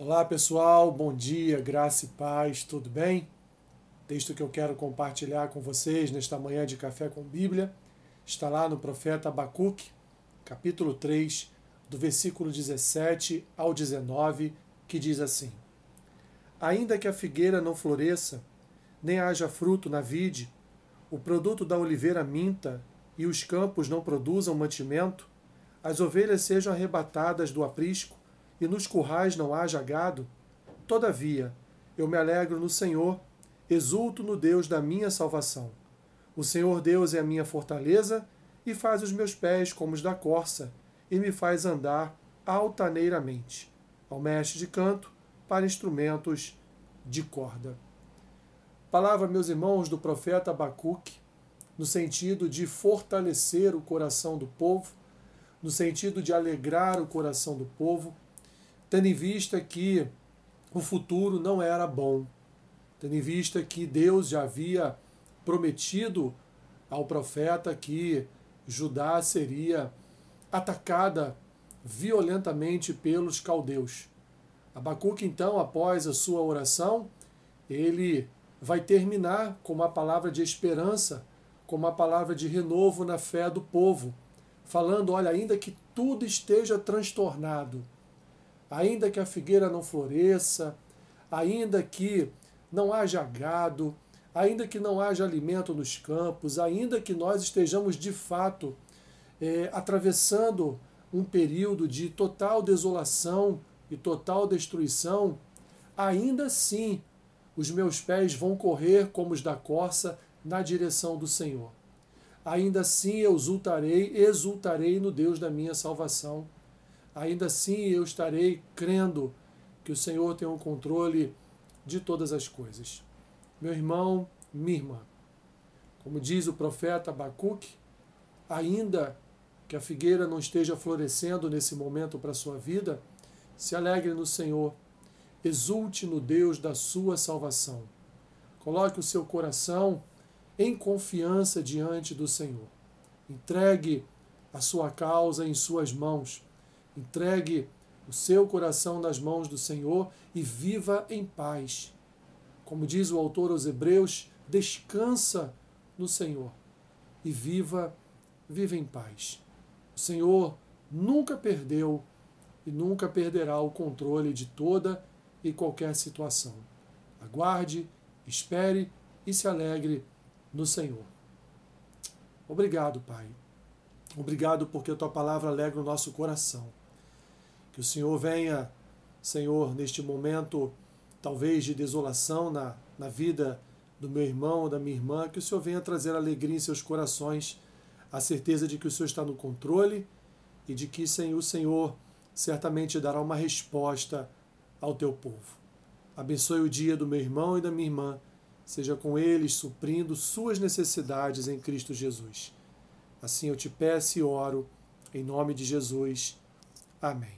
Olá pessoal, bom dia, graça e paz, tudo bem? Texto que eu quero compartilhar com vocês nesta manhã de Café com Bíblia está lá no profeta Abacuque, capítulo 3, do versículo 17 ao 19, que diz assim: Ainda que a figueira não floresça, nem haja fruto na vide, o produto da oliveira minta e os campos não produzam mantimento, as ovelhas sejam arrebatadas do aprisco e nos currais não haja gado, todavia eu me alegro no Senhor, exulto no Deus da minha salvação. O Senhor Deus é a minha fortaleza e faz os meus pés como os da corça e me faz andar altaneiramente. Ao mestre de canto para instrumentos de corda. Palavra, meus irmãos, do profeta Abacuque, no sentido de fortalecer o coração do povo, no sentido de alegrar o coração do povo, tendo em vista que o futuro não era bom, tendo em vista que Deus já havia prometido ao profeta que Judá seria atacada violentamente pelos caldeus. Abacuque, então, após a sua oração, ele vai terminar com uma palavra de esperança, com uma palavra de renovo na fé do povo, falando: olha, ainda que tudo esteja transtornado, ainda que a figueira não floresça, ainda que não haja gado, ainda que não haja alimento nos campos, ainda que nós estejamos de fato é, atravessando um período de total desolação e total destruição, ainda assim os meus pés vão correr como os da corça na direção do Senhor. Ainda assim eu exultarei, exultarei no Deus da minha salvação ainda assim eu estarei crendo que o Senhor tem o um controle de todas as coisas. Meu irmão, minha irmã, como diz o profeta Abacuque, ainda que a figueira não esteja florescendo nesse momento para a sua vida, se alegre no Senhor, exulte no Deus da sua salvação. Coloque o seu coração em confiança diante do Senhor. Entregue a sua causa em suas mãos Entregue o seu coração nas mãos do Senhor e viva em paz. Como diz o autor aos Hebreus, descansa no Senhor e viva, viva em paz. O Senhor nunca perdeu e nunca perderá o controle de toda e qualquer situação. Aguarde, espere e se alegre no Senhor. Obrigado, Pai. Obrigado porque a tua palavra alegra o nosso coração. Que o Senhor venha, Senhor, neste momento, talvez de desolação na, na vida do meu irmão ou da minha irmã, que o Senhor venha trazer alegria em seus corações, a certeza de que o Senhor está no controle e de que Senhor, o Senhor certamente dará uma resposta ao teu povo. Abençoe o dia do meu irmão e da minha irmã, seja com eles suprindo suas necessidades em Cristo Jesus. Assim eu te peço e oro, em nome de Jesus. Amém.